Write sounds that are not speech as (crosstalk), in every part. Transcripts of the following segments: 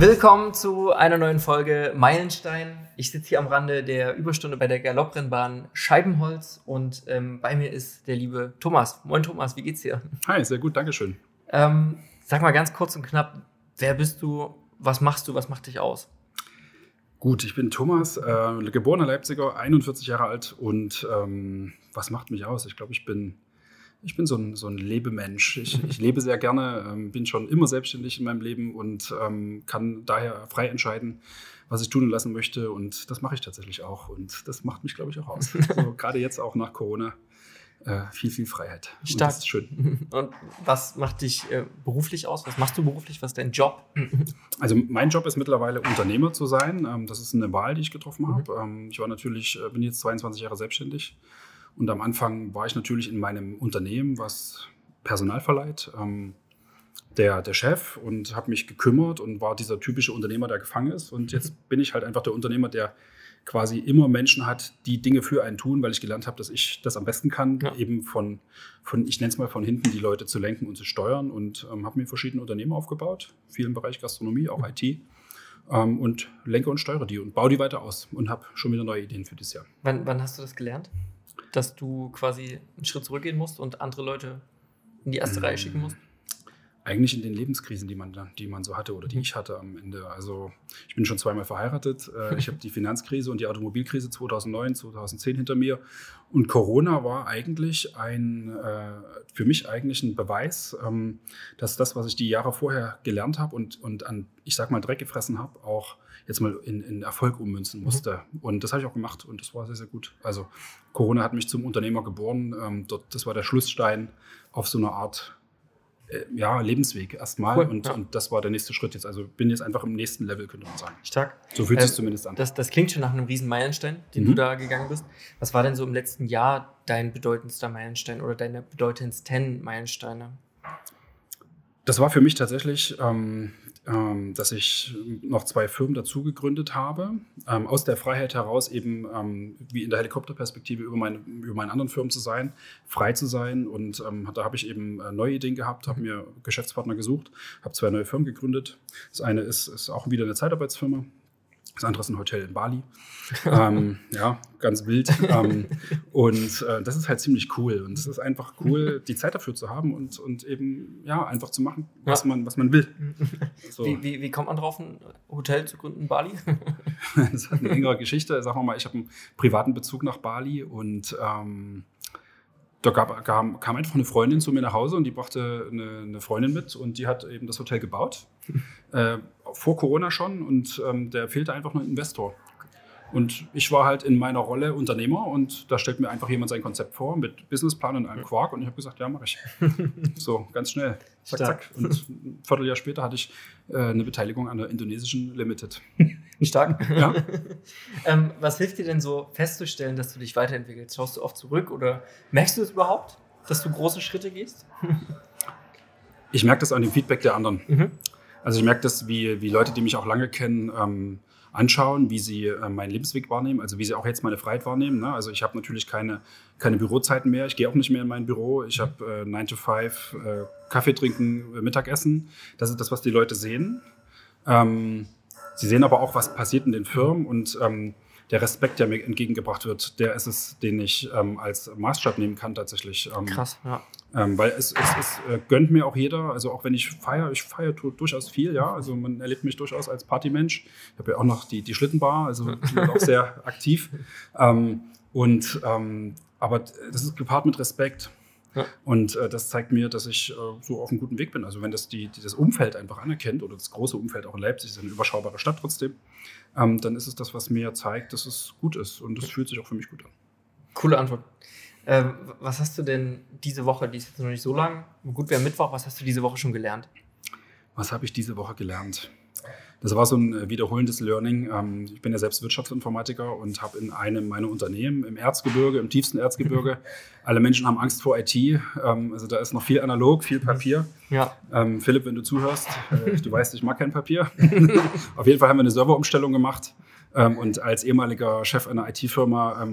Willkommen zu einer neuen Folge Meilenstein. Ich sitze hier am Rande der Überstunde bei der Galopprennbahn Scheibenholz und ähm, bei mir ist der liebe Thomas. Moin Thomas, wie geht's dir? Hi, sehr gut, Dankeschön. Ähm, sag mal ganz kurz und knapp, wer bist du, was machst du, was macht dich aus? Gut, ich bin Thomas, äh, geborener Leipziger, 41 Jahre alt und ähm, was macht mich aus? Ich glaube, ich bin ich bin so ein, so ein Lebemensch. Ich, ich lebe sehr gerne, ähm, bin schon immer selbstständig in meinem Leben und ähm, kann daher frei entscheiden, was ich tun und lassen möchte. Und das mache ich tatsächlich auch. Und das macht mich, glaube ich, auch aus. (laughs) Also, gerade jetzt auch nach Corona. Äh, viel, viel Freiheit. Stark. Und das ist schön. (laughs) Und was macht dich äh, beruflich aus? Was machst du beruflich? Was ist dein Job? (laughs) Also mein Job ist mittlerweile Unternehmer zu sein. Ähm, das ist eine Wahl, die ich getroffen habe. Mhm. Ähm, ich war natürlich, äh, bin jetzt 22 Jahre selbstständig und am Anfang war ich natürlich in meinem Unternehmen, was Personal verleiht, ähm, der, der Chef und habe mich gekümmert und war dieser typische Unternehmer, der gefangen ist. Und jetzt mhm. bin ich halt einfach der Unternehmer, der quasi immer Menschen hat, die Dinge für einen tun, weil ich gelernt habe, dass ich das am besten kann, ja. eben von, von ich nenne es mal von hinten, die Leute zu lenken und zu steuern und ähm, habe mir verschiedene Unternehmen aufgebaut, viel im Bereich Gastronomie, auch mhm. IT ähm, und lenke und steuere die und baue die weiter aus und habe schon wieder neue Ideen für dieses Jahr. Wann, wann hast du das gelernt? Dass du quasi einen Schritt zurückgehen musst und andere Leute in die erste Reihe schicken musst? Eigentlich in den Lebenskrisen, die man, die man so hatte oder die mhm. ich hatte am Ende. Also ich bin schon zweimal verheiratet. Äh, ich habe (laughs) die Finanzkrise und die Automobilkrise 2009, 2010 hinter mir. Und Corona war eigentlich ein, äh, für mich eigentlich ein Beweis, ähm, dass das, was ich die Jahre vorher gelernt habe und, und an, ich sag mal, Dreck gefressen habe, auch jetzt mal in, in Erfolg ummünzen mhm. musste. Mhm. Und das habe ich auch gemacht und das war sehr, sehr gut. Also Corona hat mich zum Unternehmer geboren. Ähm, dort, das war der Schlussstein auf so eine Art äh, ja, Lebensweg erstmal. Cool, und, ja. und das war der nächste Schritt jetzt. Also bin jetzt einfach im nächsten Level, könnte man sagen. Stark. So fühlt äh, sich zumindest an. Das, das klingt schon nach einem riesen Meilenstein, den mhm. du da gegangen bist. Was war denn so im letzten Jahr dein bedeutendster Meilenstein oder deine bedeutendsten Meilensteine? Das war für mich tatsächlich ähm, ähm, dass ich noch zwei Firmen dazu gegründet habe, ähm, aus der Freiheit heraus eben ähm, wie in der Helikopterperspektive über, meine, über meinen anderen Firmen zu sein, frei zu sein. Und ähm, da habe ich eben äh, neue Ideen gehabt, habe mir Geschäftspartner gesucht, habe zwei neue Firmen gegründet. Das eine ist, ist auch wieder eine Zeitarbeitsfirma, das andere ist ein Hotel in Bali. ähm, (laughs) ja, ganz wild. Ähm, und äh, das ist halt ziemlich cool. Und es ist einfach cool, (laughs) die Zeit dafür zu haben und, und eben ja, einfach zu machen, was, man, was man will. (laughs) So. Wie, wie, wie kommt man drauf, ein Hotel zu gründen in Bali? das hat eine längere Geschichte. Sagen wir mal, ich habe einen privaten Bezug nach Bali und ähm, da gab, kam, kam, einfach eine Freundin zu mir nach Hause und die brachte eine, eine Freundin mit und die hat eben das Hotel gebaut. äh, vor Corona schon und ähm, der fehlte einfach nur ein Investor. Und ich war halt in meiner Rolle Unternehmer und da stellt mir einfach jemand sein Konzept vor mit Businessplan und einem Quark und ich habe gesagt, ja, mache ich. (laughs) so, ganz schnell. Zack, zack. Und ein Vierteljahr später hatte ich äh, eine Beteiligung an der indonesischen Limited. (laughs) Stark. Ja. (laughs) ähm, was hilft dir denn so festzustellen, dass du dich weiterentwickelst? Schaust du oft zurück oder merkst du es überhaupt, dass du große Schritte gehst? ich merke das an dem Feedback der anderen. Mhm. Also ich merke das, wie, wie Leute, die mich auch lange kennen, ähm, anschauen, wie sie äh, meinen Lebensweg wahrnehmen, also wie sie auch jetzt meine Freiheit wahrnehmen. Ne? Also ich habe natürlich keine, keine Bürozeiten mehr, ich gehe auch nicht mehr in mein Büro, ich habe äh, 9 to 5, äh, Kaffee trinken, äh, Mittagessen. Das ist das, was die Leute sehen. Ähm, sie sehen aber auch, was passiert in den Firmen und ähm, der Respekt, der mir entgegengebracht wird, der ist es, den ich ähm, als Maßstab nehmen kann tatsächlich. Ähm, Krass, ja. Ähm, weil es, es, es äh, gönnt mir auch jeder, also auch wenn ich feiere, ich feiere durchaus viel, ja, also man erlebt mich durchaus als Partymensch. Ich habe ja auch noch die, die Schlittenbar, also (laughs) bin auch sehr aktiv. Ähm, und ähm, aber das ist gepaart mit Respekt. Ja. Und äh, das zeigt mir, dass ich äh, so auf einem guten Weg bin. Also wenn das die, die, das Umfeld einfach anerkennt oder das große Umfeld auch in Leipzig ist eine überschaubare Stadt trotzdem, ähm, dann ist es das, was mir zeigt, dass es gut ist. Und das fühlt sich auch für mich gut an. Coole Antwort. Ähm, was hast du denn diese Woche, die ist jetzt noch nicht so lang, gut wäre Mittwoch, was hast du diese Woche schon gelernt? Was habe ich diese Woche gelernt? Das war so ein äh, wiederholendes Learning. Ähm, ich bin ja selbst Wirtschaftsinformatiker und habe in einem meiner Unternehmen im Erzgebirge, im tiefsten Erzgebirge, (laughs) alle Menschen haben Angst vor IT. Ähm, also da ist noch viel analog, viel Papier. Ja. Ähm, Philipp, wenn du zuhörst, äh, du weißt, ich mag kein Papier. (laughs) Auf jeden Fall haben wir eine Serverumstellung gemacht. Und als ehemaliger Chef einer IT-Firma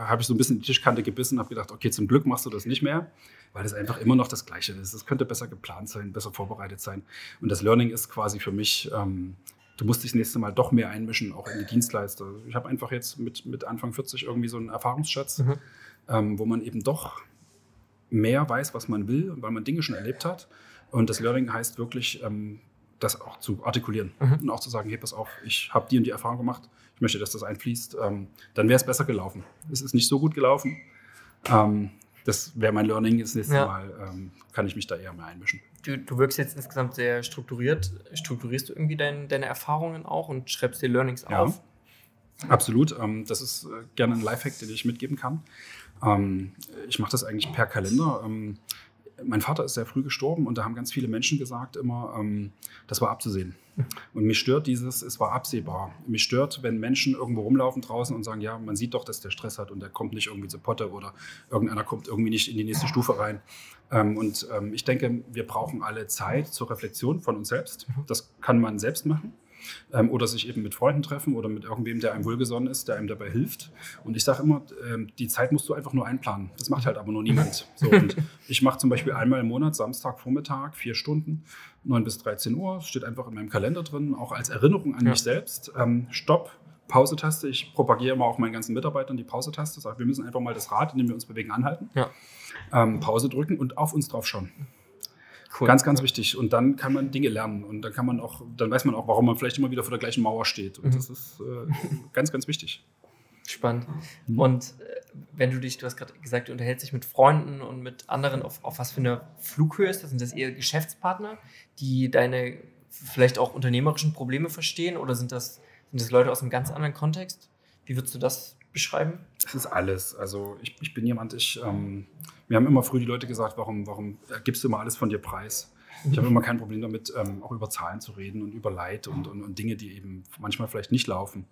habe ich so ein bisschen die Tischkante gebissen und habe gedacht, okay, zum Glück machst du das nicht mehr weil es einfach immer noch das Gleiche ist. Es könnte besser geplant sein, besser vorbereitet sein. Und das Learning ist quasi für mich, ähm, du musst dich das nächste Mal doch mehr einmischen, auch in die Dienstleister. Ich habe einfach jetzt mit, mit Anfang 40 irgendwie so einen Erfahrungsschatz, mhm. ähm, wo man eben doch mehr weiß, was man will, weil man Dinge schon erlebt hat. Und das Learning heißt wirklich, ähm, das auch zu artikulieren mhm. und auch zu sagen, hey, pass auf, ich habe die und die Erfahrung gemacht, ich möchte, dass das einfließt, ähm, dann wäre es besser gelaufen. Es ist nicht so gut gelaufen. Ähm, das wäre mein Learning. Das nächste ja. Mal ähm, kann ich mich da eher mehr einmischen. Du, du wirkst jetzt insgesamt sehr strukturiert. Strukturierst du irgendwie dein, deine Erfahrungen auch und schreibst dir Learnings ja. auf? Absolut. Ähm, das ist äh, gerne ein Lifehack, den ich mitgeben kann. Ähm, ich mache das eigentlich per Kalender. Mein Vater ist sehr früh gestorben und da haben ganz viele Menschen gesagt immer, ähm, das war abzusehen. Und mich stört dieses, es war absehbar. Mich stört, wenn Menschen irgendwo rumlaufen draußen und sagen, ja, man sieht doch, dass der Stress hat und der kommt nicht irgendwie zur Potte oder irgendeiner kommt irgendwie nicht in die nächste Stufe rein. Ähm, und ähm, ich denke, wir brauchen alle Zeit zur Reflexion von uns selbst. Das kann man selbst machen ähm, oder sich eben mit Freunden treffen oder mit irgendwem, der einem wohlgesonnen ist, der einem dabei hilft. Und ich sage immer, ähm, die Zeit musst du einfach nur einplanen. Das macht halt aber nur niemand. So, und ich mache zum Beispiel einmal im Monat, Samstag, Vormittag, vier Stunden, 9 bis 13 Uhr, steht einfach in meinem Kalender drin, auch als Erinnerung an ja. mich selbst. Ähm, Stopp, Pause-Taste. Ich propagiere immer auch meinen ganzen Mitarbeitern die Pause-Taste. Sage, wir müssen einfach mal das Rad, in dem wir uns bewegen, anhalten. Ja. Ähm, Pause drücken und auf uns drauf schauen. Cool. Ganz, ganz wichtig. Und dann kann man Dinge lernen und dann kann man auch, dann weiß man auch, warum man vielleicht immer wieder vor der gleichen Mauer steht. Und mhm. das ist äh, ganz, ganz wichtig. Spannend. Mhm. Und äh, wenn du dich, du hast gerade gesagt, du unterhältst dich mit Freunden und mit anderen, auf, auf was für eine Flughöhe ist das? Sind das eher Geschäftspartner, die deine vielleicht auch unternehmerischen Probleme verstehen oder sind das, sind das Leute aus einem ganz anderen Kontext? Wie würdest du das beschreiben? Es ist alles. Also ich, ich bin jemand, ich, ähm, mir haben immer früh die Leute gesagt, warum, warum gibst du immer alles von dir preis? Ich habe immer kein Problem damit, ähm, auch über Zahlen zu reden und über Leid und, und, und Dinge, die eben manchmal vielleicht nicht laufen,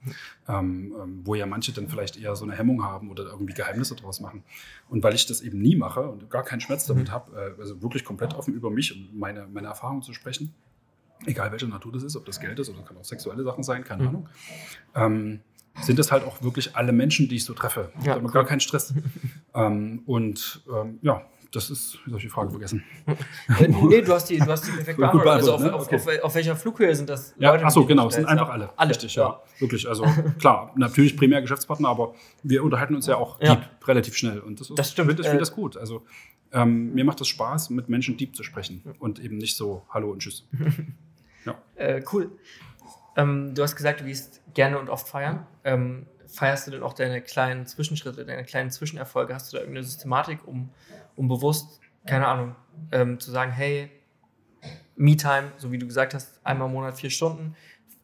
ähm, ähm, wo ja manche dann vielleicht eher so eine Hemmung haben oder irgendwie Geheimnisse draus machen. Und weil ich das eben nie mache und gar keinen Schmerz damit mhm. habe, äh, also wirklich komplett offen über mich und meine, meine Erfahrungen zu sprechen, egal welche Natur das ist, ob das Geld ist oder kann auch sexuelle Sachen sein, keine mhm. Ahnung. Sind das halt auch wirklich alle Menschen, die ich so treffe. Ja, cool. gar keinen Stress. (laughs) ähm, und ähm, ja, das ist, wie soll ich die Frage vergessen? Äh, nee, du hast die, du hast die perfekt (laughs) beantwortet. Also auf, ne? okay. auf, auf, auf, welcher Flughöhe sind das ja, Leute? Achso, genau, es sind einfach alle. Alle. Richtig, ja. ja. Wirklich, also (laughs) klar, natürlich primär Geschäftspartner, aber wir unterhalten uns ja auch ja. deep, relativ schnell. Und das, ist, das stimmt. Ich finde das gut. Also ähm, mir macht es Spaß, mit Menschen deep zu sprechen und eben nicht so Hallo und Tschüss. ja. Äh, cool. Ähm, du hast gesagt, du gehst gerne und oft feiern. Ähm, feierst du denn auch deine kleinen Zwischenschritte, deine kleinen Zwischenerfolge? Hast du da irgendeine Systematik, um, um bewusst, keine Ahnung, ähm, zu sagen, hey, Me-Time, so wie du gesagt hast, einmal im Monat vier Stunden,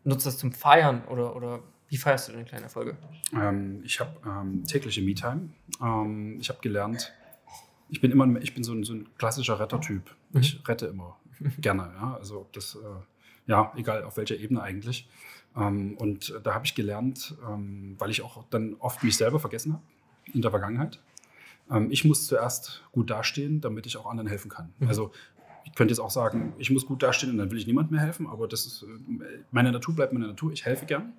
nutzt das zum Feiern oder, oder wie feierst du deine kleinen Erfolge? Ähm, ich habe ähm, tägliche Me-Time. Ähm, ich habe gelernt, ich bin immer, ich bin so ein, so ein klassischer Rettertyp. Mhm. Ich rette immer gerne. Ja? Also ob das, äh, ja, egal auf welcher Ebene eigentlich. Ähm, und da habe ich gelernt, ähm, weil ich auch dann oft mich selber vergessen habe in der Vergangenheit. Ähm, ich muss zuerst gut dastehen, damit ich auch anderen helfen kann. Mhm. Also ich könnte jetzt auch sagen, ich muss gut dastehen und dann will ich niemand mehr helfen, aber das ist, äh, meine Natur bleibt meine Natur. Ich helfe gern,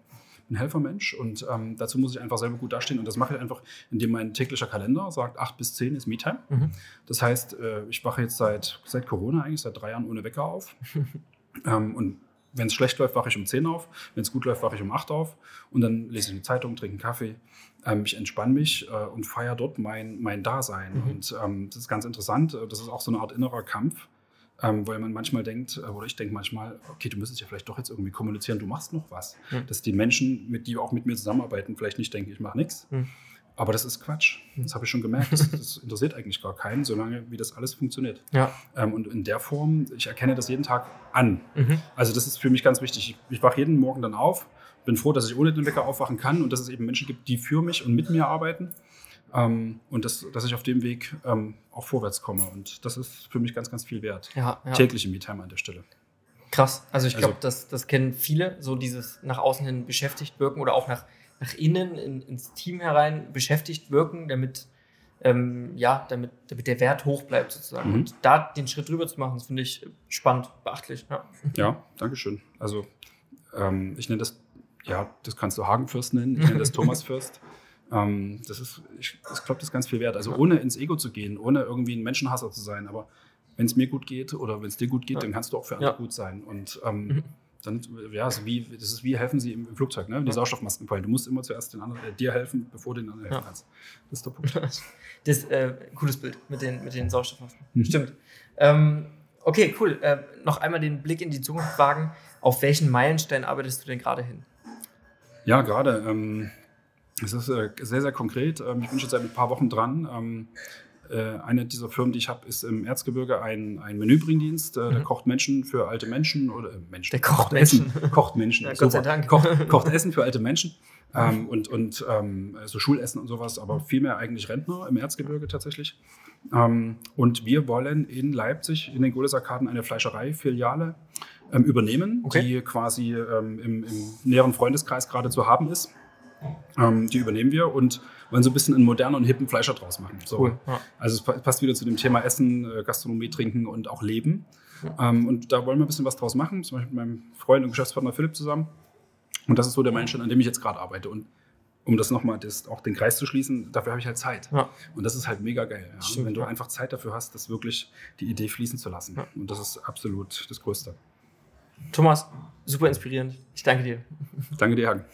bin ein Helfermensch und ähm, dazu muss ich einfach selber gut dastehen und das mache ich einfach, indem mein täglicher Kalender sagt, 8 bis 10 ist Me-Time. Mhm. Das heißt, äh, ich wache jetzt seit, seit Corona eigentlich, seit drei Jahren ohne Wecker auf (laughs) ähm, und wenn es schlecht läuft, wache ich um 10 auf. Wenn es gut läuft, wache ich um 8 auf. Und dann lese ich eine Zeitung, trinke einen Kaffee. Ähm, ich entspanne mich äh, und feiere dort mein, mein Dasein. Mhm. Und ähm, das ist ganz interessant. Das ist auch so eine Art innerer Kampf. Ähm, weil man manchmal denkt, äh, oder ich denke manchmal, okay, du müsstest ja vielleicht doch jetzt irgendwie kommunizieren, du machst noch was. Mhm. Dass die Menschen, mit, die auch mit mir zusammenarbeiten, vielleicht nicht denken, ich mache nichts. Mhm. Aber das ist Quatsch. Das habe ich schon gemerkt. Das, das, interessiert eigentlich gar keinen, solange wie das alles funktioniert. Ja. Ähm, und in der Form, ich erkenne das jeden Tag an. Mhm. Also das ist für mich ganz wichtig. Ich, ich wache jeden Morgen dann auf, bin froh, dass ich ohne den Wecker aufwachen kann und dass es eben Menschen gibt, die für mich und mit mir arbeiten. Ähm, und das, dass ich auf dem Weg ähm, auch vorwärts komme. Und das ist für mich ganz, ganz viel wert. Ja, ja. Tägliche Me-Time an der Stelle. Krass. Also ich glaube, also, das, das kennen viele, so dieses nach außen hin beschäftigt wirken oder auch nach nach innen in, ins Team herein beschäftigt wirken, damit, ähm, ja, damit, damit der Wert hoch bleibt sozusagen. Mhm. Und da den Schritt drüber zu machen, das finde ich spannend, beachtlich. Ja, ja danke schön. Also ähm, ich nenne das, ja, das kannst du Hagenfürst nennen, ich nenne das (laughs) Thomasfürst. Ähm, das ist, ich, ich glaube, das ist ganz viel wert. Also ohne ins Ego zu gehen, ohne irgendwie ein Menschenhasser zu sein, aber wenn es mir gut geht oder wenn es dir gut geht, ja. dann kannst du auch für andere ja. gut sein. Und ähm, mhm Dann, ja, also wie, das ist wie helfen Sie im Flugzeug, ne? die Sauerstoffmasken fallen. Du musst immer zuerst den anderen, äh, dir helfen, bevor du den anderen helfen kannst. Das ist der Punkt. (laughs) das ist äh, cooles Bild mit den, mit den Sauerstoffmasken. Mhm. Stimmt. Ähm, okay, cool. Äh, noch einmal den Blick in die Zukunft wagen. Auf welchen Meilenstein arbeitest du denn gerade hin? Ja, gerade. Ähm, es ist äh, sehr, sehr konkret. Ähm, ich bin schon seit ein paar Wochen dran. Ähm, äh, eine dieser Firmen, die ich habe, ist im Erzgebirge ein, ein Menübringdienst. Äh, mhm. Der kocht Menschen für alte Menschen oder äh, Menschen. Der kocht, kocht Menschen. Essen. Kocht Menschen. Ja, Gott sei Dank. Kocht, kocht, Essen für alte Menschen. (laughs) Ähm, und und ähm, so Schulessen und sowas, aber vielmehr eigentlich Rentner im Erzgebirge tatsächlich. Ähm, und wir wollen in Leipzig in den Goles-Arkaden eine Fleischerei-Filiale ähm, übernehmen, okay. die quasi ähm, im, im näheren Freundeskreis gerade zu haben ist. Ähm, die übernehmen wir und wollen so ein bisschen einen modernen und hippen Fleischer draus machen. So. Cool. Ja. Also es passt wieder zu dem Thema Essen, äh, Gastronomie, Trinken und auch Leben. Ja. Ähm, und da wollen wir ein bisschen was draus machen, zum Beispiel mit meinem Freund und Geschäftspartner Philipp zusammen. Und das ist so der Meilenstein, an dem ich jetzt gerade arbeite. Und um das nochmal, auch den Kreis zu schließen, dafür habe ich halt Zeit. Ja. Und das ist halt mega geil. Stimmt, Wenn du einfach Zeit dafür hast, das wirklich die Idee fließen zu lassen. Und das ist absolut das Größte. Thomas, super inspirierend. Ich danke dir. Danke dir, Hagen.